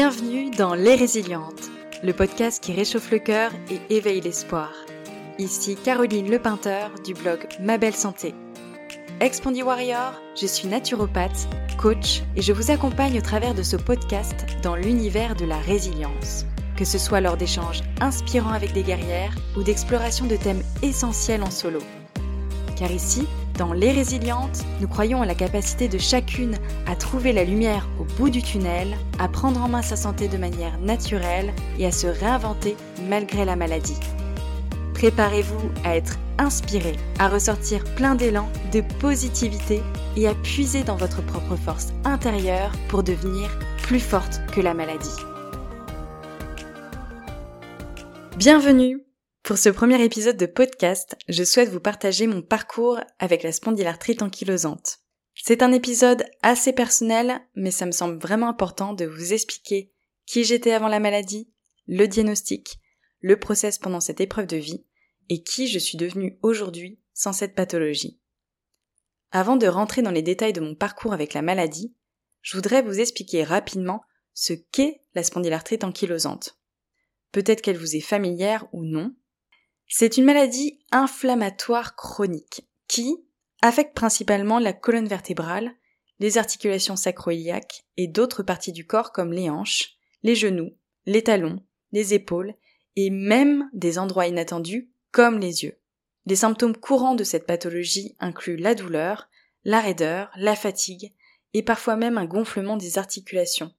Bienvenue dans Les Résilientes, le podcast qui réchauffe le cœur et éveille l'espoir. Ici Caroline Lepeinteur du blog Ma Belle Santé. Expandy Warrior, je suis naturopathe, coach et je vous accompagne au travers de ce podcast dans l'univers de la résilience. Que ce soit lors d'échanges inspirants avec des guerrières ou d'exploration de thèmes essentiels en solo. Car ici, dans Les Résilientes, nous croyons à la capacité de chacune à trouver la lumière au bout du tunnel, à prendre en main sa santé de manière naturelle et à se réinventer malgré la maladie. Préparez-vous à être inspiré, à ressortir plein d'élan, de positivité et à puiser dans votre propre force intérieure pour devenir plus forte que la maladie. Bienvenue pour ce premier épisode de podcast, je souhaite vous partager mon parcours avec la spondylarthrite ankylosante. C'est un épisode assez personnel, mais ça me semble vraiment important de vous expliquer qui j'étais avant la maladie, le diagnostic, le process pendant cette épreuve de vie, et qui je suis devenue aujourd'hui sans cette pathologie. Avant de rentrer dans les détails de mon parcours avec la maladie, je voudrais vous expliquer rapidement ce qu'est la spondylarthrite ankylosante. Peut-être qu'elle vous est familière ou non, c'est une maladie inflammatoire chronique qui affecte principalement la colonne vertébrale, les articulations sacroiliaques et d'autres parties du corps comme les hanches, les genoux, les talons, les épaules et même des endroits inattendus comme les yeux. Les symptômes courants de cette pathologie incluent la douleur, la raideur, la fatigue et parfois même un gonflement des articulations.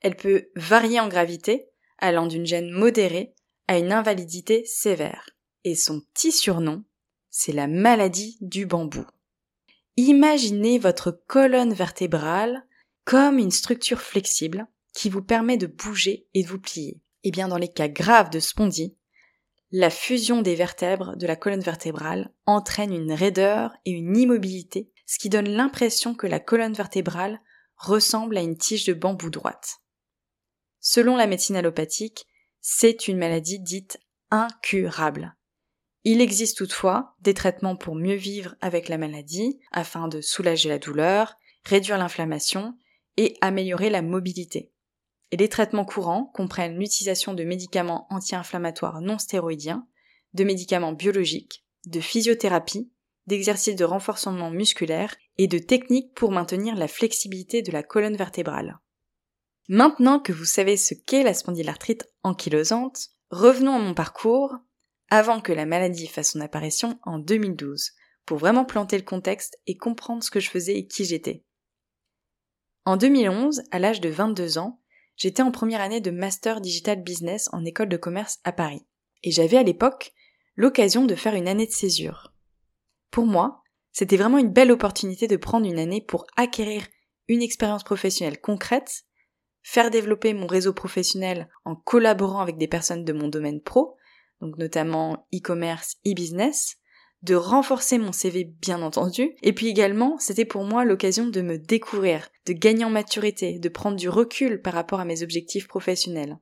Elle peut varier en gravité, allant d'une gêne modérée à une invalidité sévère. Et son petit surnom, c'est la maladie du bambou. Imaginez votre colonne vertébrale comme une structure flexible qui vous permet de bouger et de vous plier. Et eh bien dans les cas graves de spondie, la fusion des vertèbres de la colonne vertébrale entraîne une raideur et une immobilité, ce qui donne l'impression que la colonne vertébrale ressemble à une tige de bambou droite. Selon la médecine allopathique, c'est une maladie dite incurable. Il existe toutefois des traitements pour mieux vivre avec la maladie, afin de soulager la douleur, réduire l'inflammation et améliorer la mobilité. Et les traitements courants comprennent l'utilisation de médicaments anti-inflammatoires non stéroïdiens, de médicaments biologiques, de physiothérapie, d'exercices de renforcement musculaire et de techniques pour maintenir la flexibilité de la colonne vertébrale. Maintenant que vous savez ce qu'est la spondylarthrite ankylosante, Revenons à mon parcours avant que la maladie fasse son apparition en 2012, pour vraiment planter le contexte et comprendre ce que je faisais et qui j'étais. En 2011, à l'âge de 22 ans, j'étais en première année de Master Digital Business en école de commerce à Paris. Et j'avais à l'époque l'occasion de faire une année de césure. Pour moi, c'était vraiment une belle opportunité de prendre une année pour acquérir une expérience professionnelle concrète faire développer mon réseau professionnel en collaborant avec des personnes de mon domaine pro, donc notamment e-commerce, e-business, de renforcer mon CV bien entendu, et puis également c'était pour moi l'occasion de me découvrir, de gagner en maturité, de prendre du recul par rapport à mes objectifs professionnels.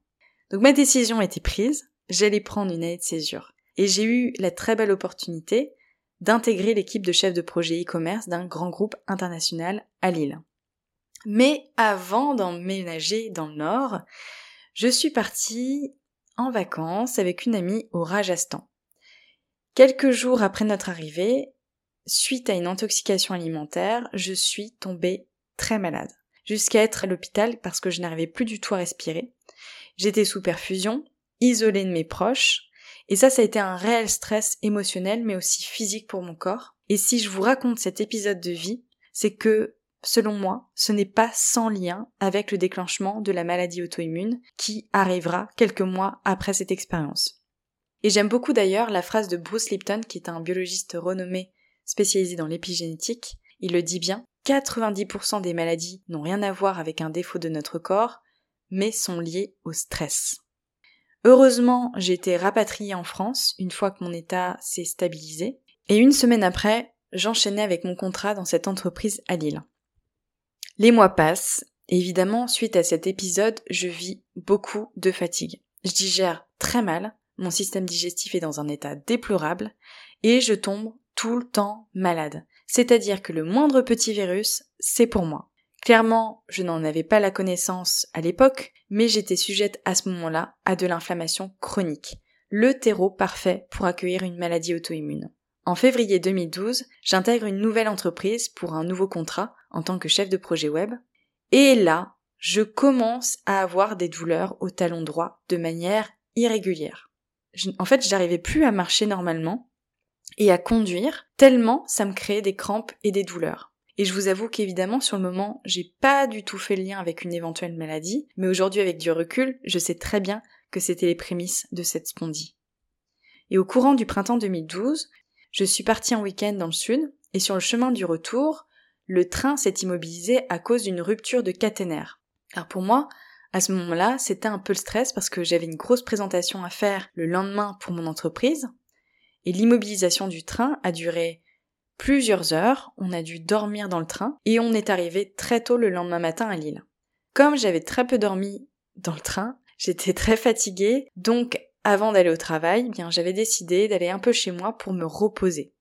Donc ma décision était prise, j'allais prendre une année de césure. Et j'ai eu la très belle opportunité d'intégrer l'équipe de chefs de projet e-commerce d'un grand groupe international à Lille. Mais avant d'emménager dans le nord, je suis partie en vacances avec une amie au Rajasthan. Quelques jours après notre arrivée, suite à une intoxication alimentaire, je suis tombée très malade, jusqu'à être à l'hôpital parce que je n'arrivais plus du tout à respirer. J'étais sous perfusion, isolée de mes proches, et ça, ça a été un réel stress émotionnel, mais aussi physique pour mon corps. Et si je vous raconte cet épisode de vie, c'est que selon moi, ce n'est pas sans lien avec le déclenchement de la maladie auto-immune qui arrivera quelques mois après cette expérience. Et j'aime beaucoup d'ailleurs la phrase de Bruce Lipton, qui est un biologiste renommé spécialisé dans l'épigénétique. Il le dit bien, 90% des maladies n'ont rien à voir avec un défaut de notre corps, mais sont liées au stress. Heureusement, j'ai été rapatriée en France une fois que mon état s'est stabilisé, et une semaine après, j'enchaînais avec mon contrat dans cette entreprise à Lille. Les mois passent. évidemment, suite à cet épisode, je vis beaucoup de fatigue. Je digère très mal, mon système digestif est dans un état déplorable, et je tombe tout le temps malade. C'est-à-dire que le moindre petit virus, c'est pour moi. Clairement, je n'en avais pas la connaissance à l'époque, mais j'étais sujette à ce moment-là à de l'inflammation chronique, le terreau parfait pour accueillir une maladie auto-immune. En février 2012, j'intègre une nouvelle entreprise pour un nouveau contrat en tant que chef de projet web, et là, je commence à avoir des douleurs au talon droit de manière irrégulière. en fait, j'arrivais plus à marcher normalement et à conduire tellement ça me créait des crampes et des douleurs. Et je vous avoue qu'évidemment, sur le moment, j'ai pas du tout fait le lien avec une éventuelle maladie, mais aujourd'hui, avec du recul, je sais très bien que c'était les prémices de cette spondie. Et au courant du printemps 2012, je suis partie en week-end dans le sud, et sur le chemin du retour, le train s'est immobilisé à cause d'une rupture de caténaire. Alors pour moi, à ce moment-là, c'était un peu le stress parce que j'avais une grosse présentation à faire le lendemain pour mon entreprise, et l'immobilisation du train a duré plusieurs heures, on a dû dormir dans le train, et on est arrivé très tôt le lendemain matin à Lille. Comme j'avais très peu dormi dans le train, j'étais très fatiguée, donc avant d'aller au travail, eh bien j'avais décidé d'aller un peu chez moi pour me reposer.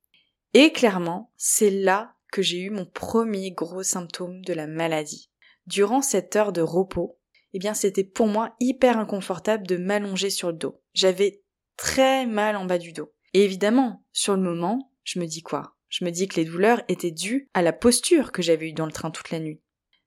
Et clairement, c'est là que j'ai eu mon premier gros symptôme de la maladie. Durant cette heure de repos, eh bien c'était pour moi hyper inconfortable de m'allonger sur le dos. J'avais très mal en bas du dos. Et évidemment, sur le moment, je me dis quoi? Je me dis que les douleurs étaient dues à la posture que j'avais eue dans le train toute la nuit.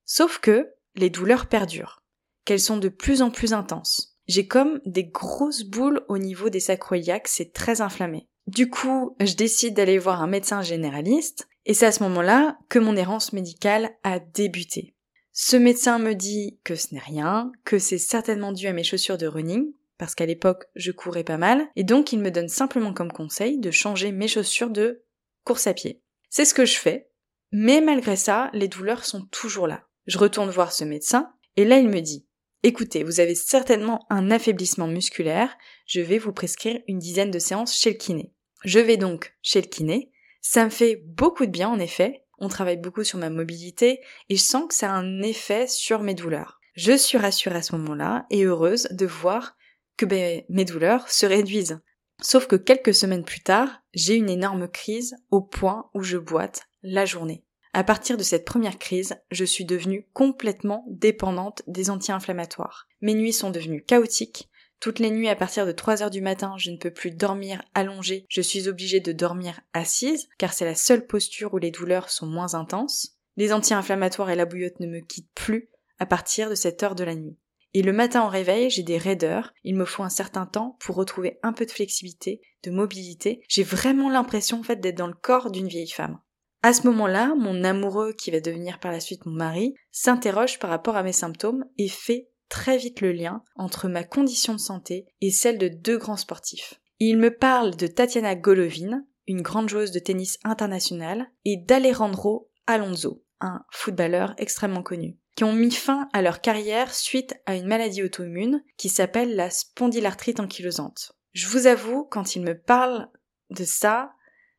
Sauf que les douleurs perdurent, qu'elles sont de plus en plus intenses. J'ai comme des grosses boules au niveau des sacroiliacs, c'est très inflammé. Du coup, je décide d'aller voir un médecin généraliste, et c'est à ce moment-là que mon errance médicale a débuté. Ce médecin me dit que ce n'est rien, que c'est certainement dû à mes chaussures de running, parce qu'à l'époque je courais pas mal, et donc il me donne simplement comme conseil de changer mes chaussures de course à pied. C'est ce que je fais, mais malgré ça, les douleurs sont toujours là. Je retourne voir ce médecin, et là il me dit Écoutez, vous avez certainement un affaiblissement musculaire, je vais vous prescrire une dizaine de séances chez le kiné. Je vais donc chez le kiné, ça me fait beaucoup de bien en effet, on travaille beaucoup sur ma mobilité et je sens que ça a un effet sur mes douleurs. Je suis rassurée à ce moment-là et heureuse de voir que ben, mes douleurs se réduisent. Sauf que quelques semaines plus tard, j'ai une énorme crise au point où je boite la journée. À partir de cette première crise, je suis devenue complètement dépendante des anti-inflammatoires. Mes nuits sont devenues chaotiques. Toutes les nuits à partir de 3 heures du matin, je ne peux plus dormir allongée, je suis obligée de dormir assise, car c'est la seule posture où les douleurs sont moins intenses. Les anti-inflammatoires et la bouillotte ne me quittent plus à partir de cette heure de la nuit. Et le matin au réveil, j'ai des raideurs, il me faut un certain temps pour retrouver un peu de flexibilité, de mobilité. J'ai vraiment l'impression en fait d'être dans le corps d'une vieille femme. À ce moment-là, mon amoureux, qui va devenir par la suite mon mari, s'interroge par rapport à mes symptômes et fait très vite le lien entre ma condition de santé et celle de deux grands sportifs. Il me parle de Tatiana Golovin, une grande joueuse de tennis internationale, et d'Alejandro Alonso, un footballeur extrêmement connu, qui ont mis fin à leur carrière suite à une maladie auto-immune qui s'appelle la spondylarthrite ankylosante. Je vous avoue, quand il me parle de ça,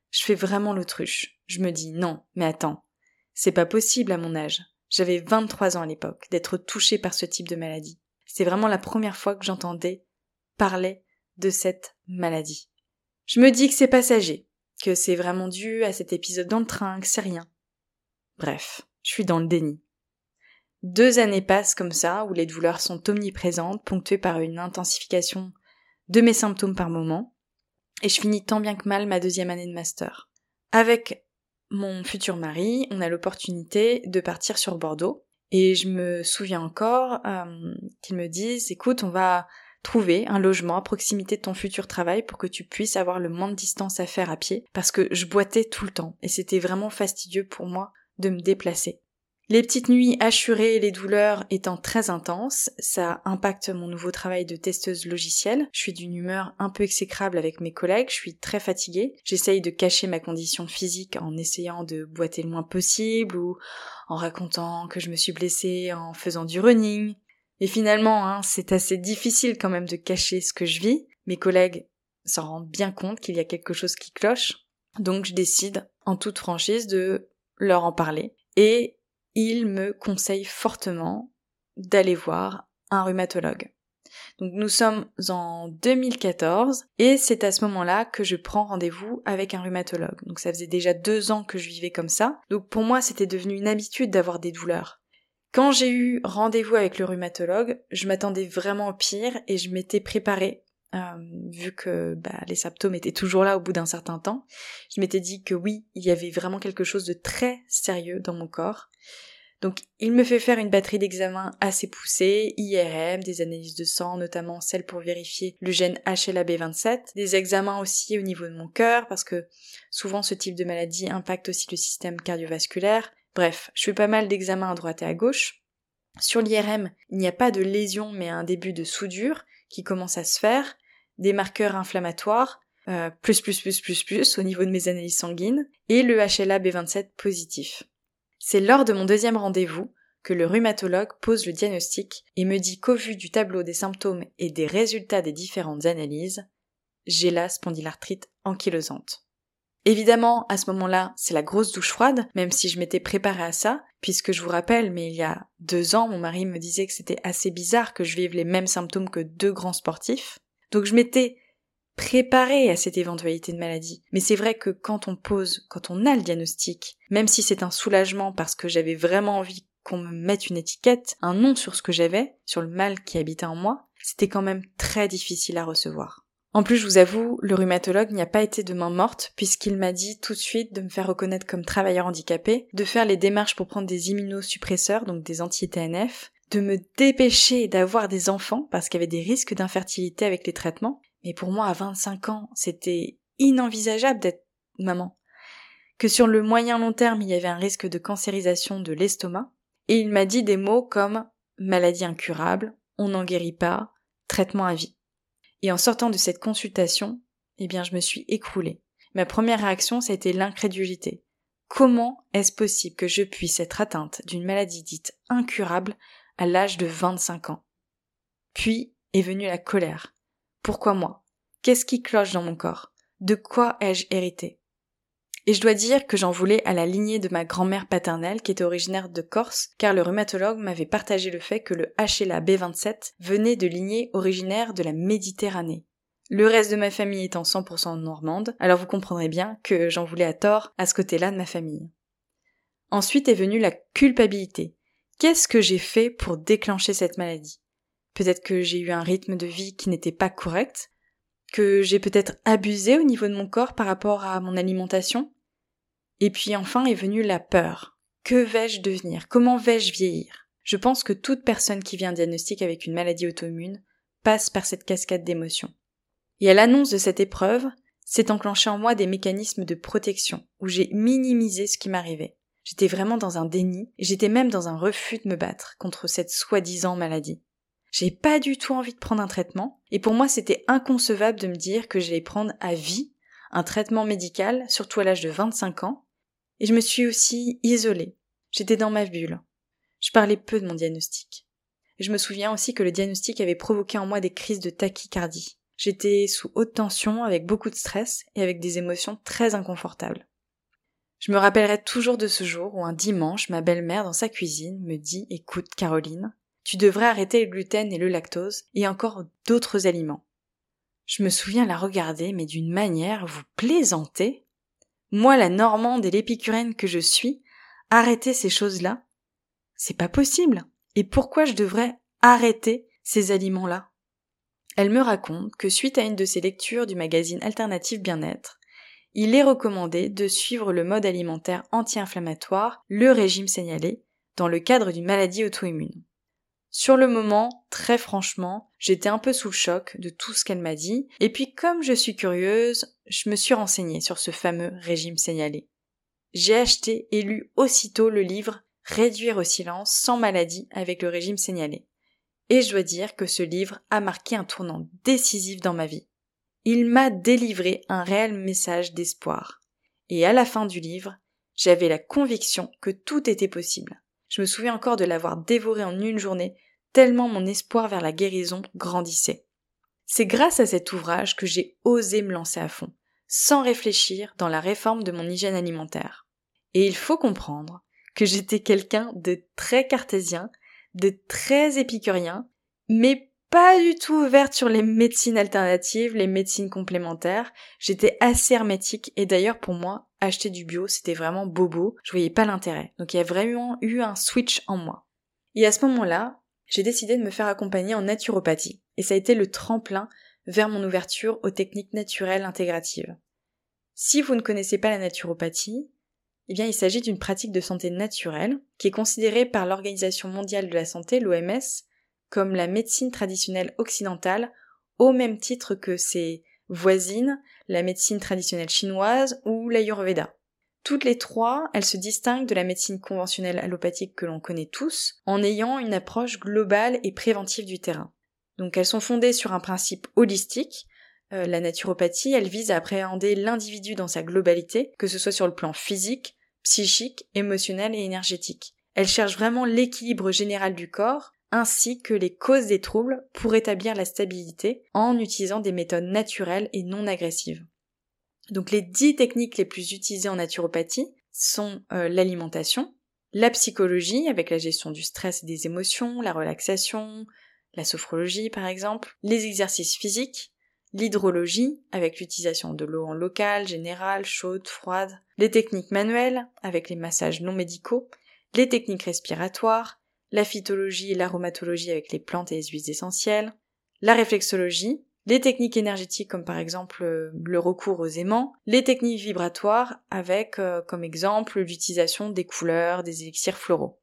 je fais vraiment l'autruche. Je me dis non, mais attends, c'est pas possible à mon âge. J'avais 23 ans à l'époque d'être touchée par ce type de maladie. C'est vraiment la première fois que j'entendais parler de cette maladie. Je me dis que c'est passager, que c'est vraiment dû à cet épisode dans le train, que c'est rien. Bref, je suis dans le déni. Deux années passent comme ça, où les douleurs sont omniprésentes, ponctuées par une intensification de mes symptômes par moment, et je finis tant bien que mal ma deuxième année de master. Avec mon futur mari, on a l'opportunité de partir sur Bordeaux. Et je me souviens encore euh, qu'ils me disent, écoute, on va trouver un logement à proximité de ton futur travail pour que tu puisses avoir le moins de distance à faire à pied, parce que je boitais tout le temps, et c'était vraiment fastidieux pour moi de me déplacer. Les petites nuits assurées les douleurs étant très intenses, ça impacte mon nouveau travail de testeuse logicielle. Je suis d'une humeur un peu exécrable avec mes collègues, je suis très fatiguée. J'essaye de cacher ma condition physique en essayant de boiter le moins possible ou en racontant que je me suis blessée en faisant du running. Et finalement, hein, c'est assez difficile quand même de cacher ce que je vis. Mes collègues s'en rendent bien compte qu'il y a quelque chose qui cloche. Donc je décide en toute franchise de leur en parler. Et il me conseille fortement d'aller voir un rhumatologue. Donc nous sommes en 2014 et c'est à ce moment-là que je prends rendez-vous avec un rhumatologue. Donc ça faisait déjà deux ans que je vivais comme ça. Donc pour moi c'était devenu une habitude d'avoir des douleurs. Quand j'ai eu rendez-vous avec le rhumatologue, je m'attendais vraiment au pire et je m'étais préparée euh, vu que bah, les symptômes étaient toujours là au bout d'un certain temps. Je m'étais dit que oui, il y avait vraiment quelque chose de très sérieux dans mon corps. Donc il me fait faire une batterie d'examens assez poussée, IRM, des analyses de sang, notamment celles pour vérifier le gène HLA-B27, des examens aussi au niveau de mon cœur, parce que souvent ce type de maladie impacte aussi le système cardiovasculaire. Bref, je fais pas mal d'examens à droite et à gauche. Sur l'IRM, il n'y a pas de lésion mais un début de soudure qui commence à se faire, des marqueurs inflammatoires, euh, plus plus plus plus plus au niveau de mes analyses sanguines, et le HLA-B27 positif. C'est lors de mon deuxième rendez-vous que le rhumatologue pose le diagnostic et me dit qu'au vu du tableau des symptômes et des résultats des différentes analyses, j'ai la spondylarthrite ankylosante. Évidemment, à ce moment-là, c'est la grosse douche froide, même si je m'étais préparée à ça, puisque je vous rappelle, mais il y a deux ans, mon mari me disait que c'était assez bizarre que je vive les mêmes symptômes que deux grands sportifs. Donc je m'étais préparé à cette éventualité de maladie. Mais c'est vrai que quand on pose, quand on a le diagnostic, même si c'est un soulagement parce que j'avais vraiment envie qu'on me mette une étiquette, un nom sur ce que j'avais, sur le mal qui habitait en moi, c'était quand même très difficile à recevoir. En plus, je vous avoue, le rhumatologue n'y a pas été de main morte, puisqu'il m'a dit tout de suite de me faire reconnaître comme travailleur handicapé, de faire les démarches pour prendre des immunosuppresseurs, donc des anti-TNF, de me dépêcher d'avoir des enfants, parce qu'il y avait des risques d'infertilité avec les traitements, mais pour moi, à 25 ans, c'était inenvisageable d'être maman. Que sur le moyen long terme, il y avait un risque de cancérisation de l'estomac. Et il m'a dit des mots comme maladie incurable, on n'en guérit pas, traitement à vie. Et en sortant de cette consultation, eh bien, je me suis écroulée. Ma première réaction, ça a été l'incrédulité. Comment est-ce possible que je puisse être atteinte d'une maladie dite incurable à l'âge de 25 ans? Puis est venue la colère. Pourquoi moi? Qu'est-ce qui cloche dans mon corps? De quoi ai-je hérité? Et je dois dire que j'en voulais à la lignée de ma grand-mère paternelle qui était originaire de Corse, car le rhumatologue m'avait partagé le fait que le HLA B27 venait de lignée originaire de la Méditerranée. Le reste de ma famille étant 100% normande, alors vous comprendrez bien que j'en voulais à tort à ce côté-là de ma famille. Ensuite est venue la culpabilité. Qu'est-ce que j'ai fait pour déclencher cette maladie? Peut-être que j'ai eu un rythme de vie qui n'était pas correct, que j'ai peut-être abusé au niveau de mon corps par rapport à mon alimentation? Et puis enfin est venue la peur. Que vais-je devenir? Comment vais-je vieillir? Je pense que toute personne qui vient un diagnostic avec une maladie auto-immune passe par cette cascade d'émotions. Et à l'annonce de cette épreuve, s'est enclenché en moi des mécanismes de protection, où j'ai minimisé ce qui m'arrivait. J'étais vraiment dans un déni, et j'étais même dans un refus de me battre contre cette soi-disant maladie. J'ai pas du tout envie de prendre un traitement, et pour moi c'était inconcevable de me dire que j'allais prendre à vie un traitement médical, surtout à l'âge de 25 ans, et je me suis aussi isolée. J'étais dans ma bulle. Je parlais peu de mon diagnostic. je me souviens aussi que le diagnostic avait provoqué en moi des crises de tachycardie. J'étais sous haute tension, avec beaucoup de stress et avec des émotions très inconfortables. Je me rappellerai toujours de ce jour où un dimanche, ma belle-mère dans sa cuisine me dit Écoute, Caroline, tu devrais arrêter le gluten et le lactose et encore d'autres aliments. Je me souviens la regarder, mais d'une manière, vous plaisantez? Moi, la normande et l'épicurienne que je suis, arrêter ces choses-là? C'est pas possible. Et pourquoi je devrais arrêter ces aliments-là? Elle me raconte que suite à une de ses lectures du magazine Alternative Bien-être, il est recommandé de suivre le mode alimentaire anti-inflammatoire, le régime signalé, dans le cadre d'une maladie auto-immune. Sur le moment, très franchement, j'étais un peu sous le choc de tout ce qu'elle m'a dit, et puis comme je suis curieuse, je me suis renseignée sur ce fameux régime signalé. J'ai acheté et lu aussitôt le livre Réduire au silence sans maladie avec le régime signalé. Et je dois dire que ce livre a marqué un tournant décisif dans ma vie. Il m'a délivré un réel message d'espoir. Et à la fin du livre, j'avais la conviction que tout était possible. Je me souviens encore de l'avoir dévoré en une journée, tellement mon espoir vers la guérison grandissait. C'est grâce à cet ouvrage que j'ai osé me lancer à fond, sans réfléchir dans la réforme de mon hygiène alimentaire. Et il faut comprendre que j'étais quelqu'un de très cartésien, de très épicurien, mais pas du tout ouverte sur les médecines alternatives, les médecines complémentaires. J'étais assez hermétique et d'ailleurs pour moi, acheter du bio, c'était vraiment bobo. Je voyais pas l'intérêt. Donc il y a vraiment eu un switch en moi. Et à ce moment-là, j'ai décidé de me faire accompagner en naturopathie, et ça a été le tremplin vers mon ouverture aux techniques naturelles intégratives. Si vous ne connaissez pas la naturopathie, eh bien il s'agit d'une pratique de santé naturelle qui est considérée par l'Organisation mondiale de la santé, l'OMS, comme la médecine traditionnelle occidentale au même titre que ses voisines, la médecine traditionnelle chinoise ou l'Ayurveda. Toutes les trois, elles se distinguent de la médecine conventionnelle allopathique que l'on connaît tous, en ayant une approche globale et préventive du terrain. Donc elles sont fondées sur un principe holistique. Euh, la naturopathie, elle vise à appréhender l'individu dans sa globalité, que ce soit sur le plan physique, psychique, émotionnel et énergétique. Elle cherche vraiment l'équilibre général du corps, ainsi que les causes des troubles pour établir la stabilité en utilisant des méthodes naturelles et non agressives. Donc les dix techniques les plus utilisées en naturopathie sont euh, l'alimentation, la psychologie avec la gestion du stress et des émotions, la relaxation, la sophrologie par exemple, les exercices physiques, l'hydrologie avec l'utilisation de l'eau en local, générale, chaude, froide, les techniques manuelles avec les massages non médicaux, les techniques respiratoires, la phytologie et l'aromatologie avec les plantes et les huiles essentielles, la réflexologie les techniques énergétiques comme par exemple euh, le recours aux aimants, les techniques vibratoires avec euh, comme exemple l'utilisation des couleurs, des élixirs floraux.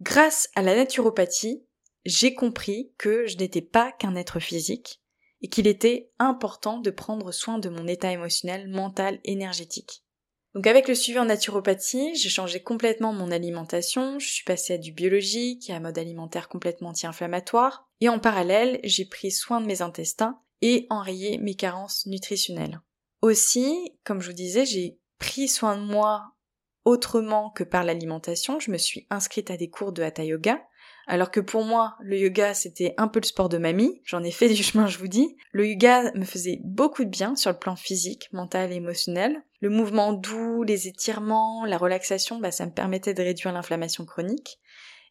Grâce à la naturopathie, j'ai compris que je n'étais pas qu'un être physique et qu'il était important de prendre soin de mon état émotionnel, mental, énergétique. Donc avec le suivi en naturopathie, j'ai changé complètement mon alimentation, je suis passée à du biologique et à un mode alimentaire complètement anti-inflammatoire, et en parallèle, j'ai pris soin de mes intestins et enrayer mes carences nutritionnelles. Aussi, comme je vous disais, j'ai pris soin de moi autrement que par l'alimentation. Je me suis inscrite à des cours de hatha yoga. Alors que pour moi, le yoga, c'était un peu le sport de mamie. J'en ai fait du chemin, je vous dis. Le yoga me faisait beaucoup de bien sur le plan physique, mental et émotionnel. Le mouvement doux, les étirements, la relaxation, bah, ça me permettait de réduire l'inflammation chronique.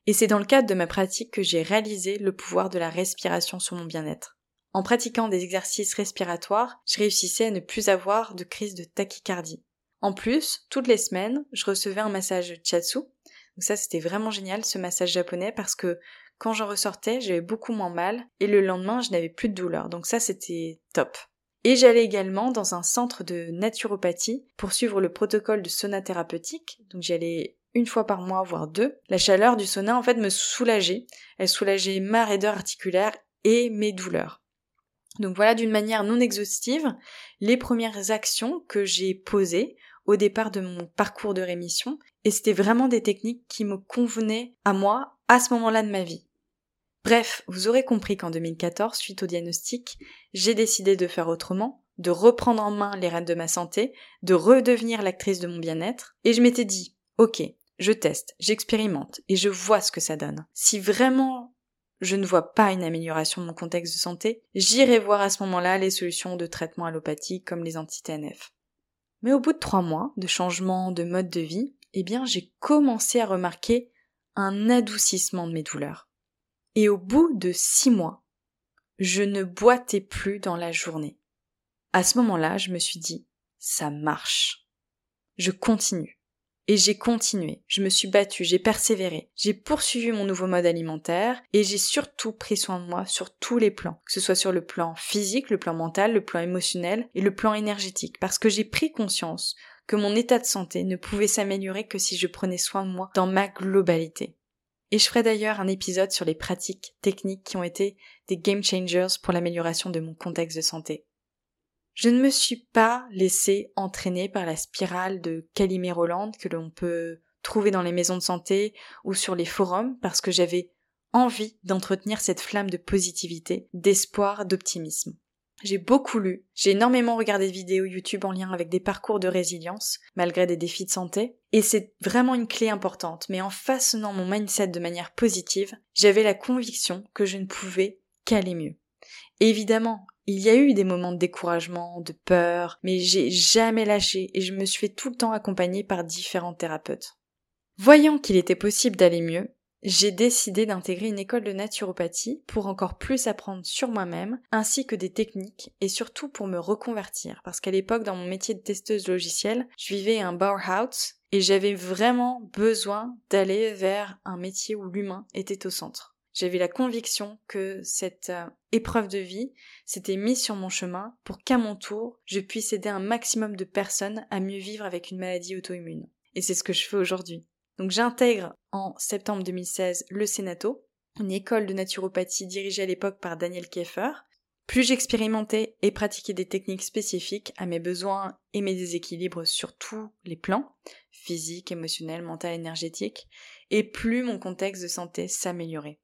Et c'est dans le cadre de ma pratique que j'ai réalisé le pouvoir de la respiration sur mon bien-être. En pratiquant des exercices respiratoires, je réussissais à ne plus avoir de crise de tachycardie. En plus, toutes les semaines, je recevais un massage chatsu. Donc ça, c'était vraiment génial, ce massage japonais, parce que quand j'en ressortais, j'avais beaucoup moins mal, et le lendemain, je n'avais plus de douleur. Donc ça, c'était top. Et j'allais également dans un centre de naturopathie pour suivre le protocole de sauna thérapeutique. Donc j'allais une fois par mois, voire deux. La chaleur du sauna, en fait, me soulageait. Elle soulageait ma raideur articulaire et mes douleurs. Donc voilà d'une manière non exhaustive les premières actions que j'ai posées au départ de mon parcours de rémission et c'était vraiment des techniques qui me convenaient à moi à ce moment-là de ma vie. Bref, vous aurez compris qu'en 2014, suite au diagnostic, j'ai décidé de faire autrement, de reprendre en main les rênes de ma santé, de redevenir l'actrice de mon bien-être, et je m'étais dit, ok, je teste, j'expérimente, et je vois ce que ça donne. Si vraiment je ne vois pas une amélioration de mon contexte de santé, j'irai voir à ce moment-là les solutions de traitement allopathique comme les anti-TNF. Mais au bout de trois mois de changement de mode de vie, eh bien j'ai commencé à remarquer un adoucissement de mes douleurs. Et au bout de six mois, je ne boitais plus dans la journée. À ce moment-là, je me suis dit, ça marche. Je continue. Et j'ai continué, je me suis battue, j'ai persévéré, j'ai poursuivi mon nouveau mode alimentaire et j'ai surtout pris soin de moi sur tous les plans, que ce soit sur le plan physique, le plan mental, le plan émotionnel et le plan énergétique, parce que j'ai pris conscience que mon état de santé ne pouvait s'améliorer que si je prenais soin de moi dans ma globalité. Et je ferai d'ailleurs un épisode sur les pratiques techniques qui ont été des game changers pour l'amélioration de mon contexte de santé. Je ne me suis pas laissée entraîner par la spirale de Calimé-Roland que l'on peut trouver dans les maisons de santé ou sur les forums parce que j'avais envie d'entretenir cette flamme de positivité, d'espoir, d'optimisme. J'ai beaucoup lu, j'ai énormément regardé de vidéos YouTube en lien avec des parcours de résilience, malgré des défis de santé, et c'est vraiment une clé importante, mais en façonnant mon mindset de manière positive, j'avais la conviction que je ne pouvais qu'aller mieux. évidemment, il y a eu des moments de découragement, de peur, mais j'ai jamais lâché et je me suis fait tout le temps accompagner par différents thérapeutes. Voyant qu'il était possible d'aller mieux, j'ai décidé d'intégrer une école de naturopathie pour encore plus apprendre sur moi-même, ainsi que des techniques, et surtout pour me reconvertir, parce qu'à l'époque, dans mon métier de testeuse logicielle, je vivais un Bauhaus, et j'avais vraiment besoin d'aller vers un métier où l'humain était au centre. J'avais la conviction que cette euh, épreuve de vie s'était mise sur mon chemin pour qu'à mon tour, je puisse aider un maximum de personnes à mieux vivre avec une maladie auto-immune. Et c'est ce que je fais aujourd'hui. Donc j'intègre en septembre 2016 le Sénato, une école de naturopathie dirigée à l'époque par Daniel Kieffer. Plus j'expérimentais et pratiquais des techniques spécifiques à mes besoins et mes déséquilibres sur tous les plans, physique, émotionnel, mental, énergétique, et plus mon contexte de santé s'améliorait.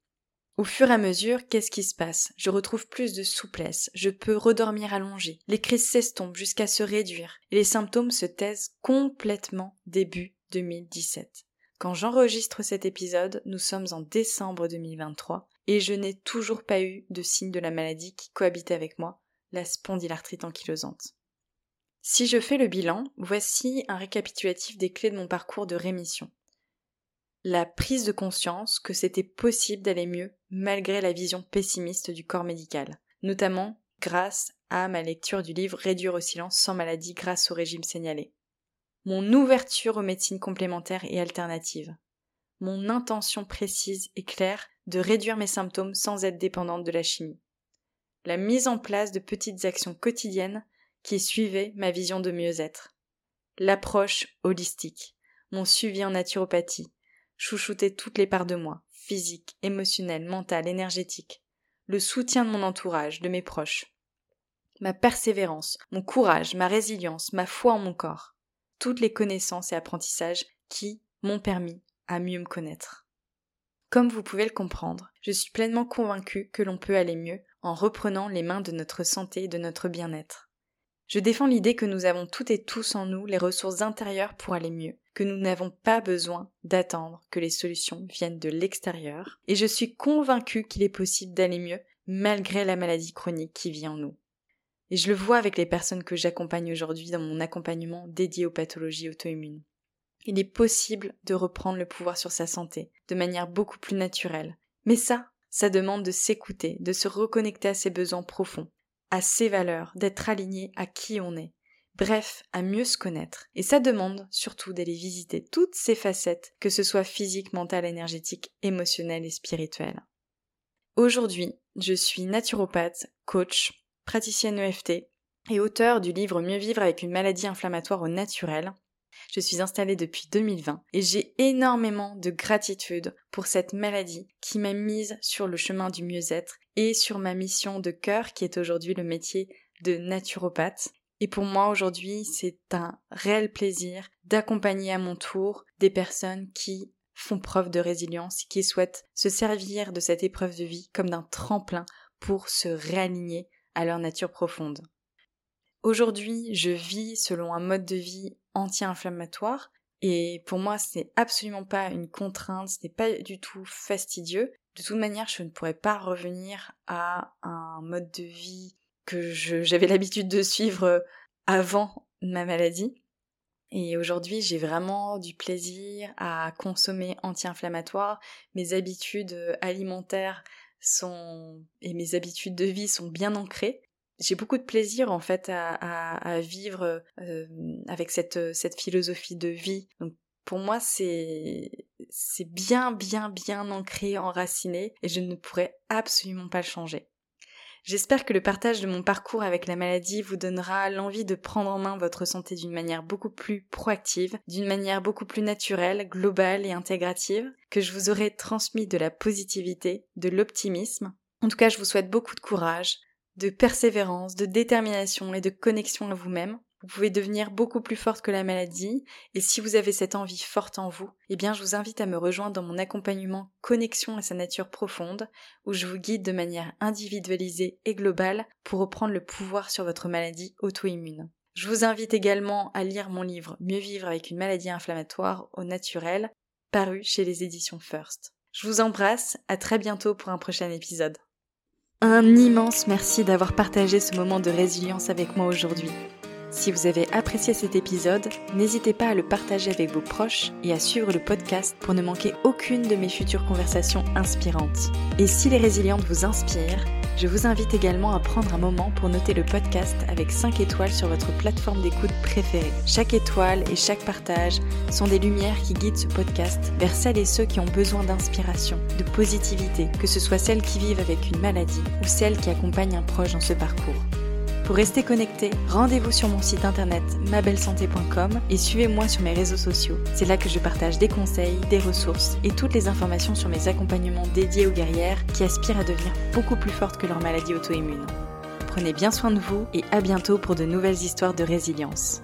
Au fur et à mesure, qu'est-ce qui se passe? Je retrouve plus de souplesse, je peux redormir allongé, les crises s'estompent jusqu'à se réduire, et les symptômes se taisent complètement début 2017. Quand j'enregistre cet épisode, nous sommes en décembre 2023 et je n'ai toujours pas eu de signe de la maladie qui cohabite avec moi, la spondylarthrite ankylosante. Si je fais le bilan, voici un récapitulatif des clés de mon parcours de rémission. La prise de conscience que c'était possible d'aller mieux malgré la vision pessimiste du corps médical, notamment grâce à ma lecture du livre Réduire au silence sans maladie grâce au régime signalé mon ouverture aux médecines complémentaires et alternatives, mon intention précise et claire de réduire mes symptômes sans être dépendante de la chimie, la mise en place de petites actions quotidiennes qui suivaient ma vision de mieux-être, l'approche holistique, mon suivi en naturopathie, chouchouter toutes les parts de moi, physique, émotionnelle, mentale, énergétique, le soutien de mon entourage, de mes proches, ma persévérance, mon courage, ma résilience, ma foi en mon corps, toutes les connaissances et apprentissages qui m'ont permis à mieux me connaître. Comme vous pouvez le comprendre, je suis pleinement convaincue que l'on peut aller mieux en reprenant les mains de notre santé et de notre bien-être. Je défends l'idée que nous avons toutes et tous en nous les ressources intérieures pour aller mieux, que nous n'avons pas besoin d'attendre que les solutions viennent de l'extérieur, et je suis convaincue qu'il est possible d'aller mieux malgré la maladie chronique qui vit en nous. Et je le vois avec les personnes que j'accompagne aujourd'hui dans mon accompagnement dédié aux pathologies auto-immunes. Il est possible de reprendre le pouvoir sur sa santé de manière beaucoup plus naturelle. Mais ça, ça demande de s'écouter, de se reconnecter à ses besoins profonds, à ses valeurs, d'être aligné à qui on est. Bref, à mieux se connaître. Et ça demande surtout d'aller visiter toutes ces facettes, que ce soit physique, mentale, énergétique, émotionnelle et spirituelle. Aujourd'hui, je suis naturopathe, coach, praticienne EFT et auteur du livre Mieux vivre avec une maladie inflammatoire au naturel. Je suis installée depuis 2020 et j'ai énormément de gratitude pour cette maladie qui m'a mise sur le chemin du mieux-être et sur ma mission de cœur qui est aujourd'hui le métier de naturopathe. Et pour moi aujourd'hui, c'est un réel plaisir d'accompagner à mon tour des personnes qui font preuve de résilience, qui souhaitent se servir de cette épreuve de vie comme d'un tremplin pour se réaligner à leur nature profonde. Aujourd'hui, je vis selon un mode de vie anti-inflammatoire et pour moi, ce n'est absolument pas une contrainte, ce n'est pas du tout fastidieux. De toute manière, je ne pourrais pas revenir à un mode de vie que j'avais l'habitude de suivre avant ma maladie. Et aujourd'hui, j'ai vraiment du plaisir à consommer anti-inflammatoire. Mes habitudes alimentaires sont et mes habitudes de vie sont bien ancrées. J'ai beaucoup de plaisir en fait à, vivre euh, avec cette, cette philosophie de vie. Donc pour moi c'est c'est bien bien bien ancré, enraciné et je ne pourrais absolument pas le changer. J'espère que le partage de mon parcours avec la maladie vous donnera l'envie de prendre en main votre santé d'une manière beaucoup plus proactive, d'une manière beaucoup plus naturelle, globale et intégrative, que je vous aurai transmis de la positivité, de l'optimisme. En tout cas, je vous souhaite beaucoup de courage, de persévérance, de détermination et de connexion à vous-même vous pouvez devenir beaucoup plus forte que la maladie, et si vous avez cette envie forte en vous, eh bien je vous invite à me rejoindre dans mon accompagnement Connexion à sa nature profonde, où je vous guide de manière individualisée et globale pour reprendre le pouvoir sur votre maladie auto-immune. Je vous invite également à lire mon livre Mieux vivre avec une maladie inflammatoire au naturel, paru chez les éditions First. Je vous embrasse, à très bientôt pour un prochain épisode. Un immense merci d'avoir partagé ce moment de résilience avec moi aujourd'hui. Si vous avez apprécié cet épisode, n'hésitez pas à le partager avec vos proches et à suivre le podcast pour ne manquer aucune de mes futures conversations inspirantes. Et si les résilientes vous inspirent, Je vous invite également à prendre un moment pour noter le podcast avec 5 étoiles sur votre plateforme d'écoute préférée. Chaque étoile et chaque partage sont des lumières qui guident ce podcast vers celles et ceux qui ont besoin d'inspiration, de positivité, que ce soit celles qui vivent avec une maladie ou celles qui accompagnent un proche dans ce parcours. Pour rester connecté, rendez-vous sur mon site internet mabellesanté.com et suivez-moi sur mes réseaux sociaux. C'est là que je partage des conseils, des ressources et toutes les informations sur mes accompagnements dédiés aux guerrières qui aspirent à devenir beaucoup plus fortes que leur maladie auto-immune. Prenez bien soin de vous et à bientôt pour de nouvelles histoires de résilience.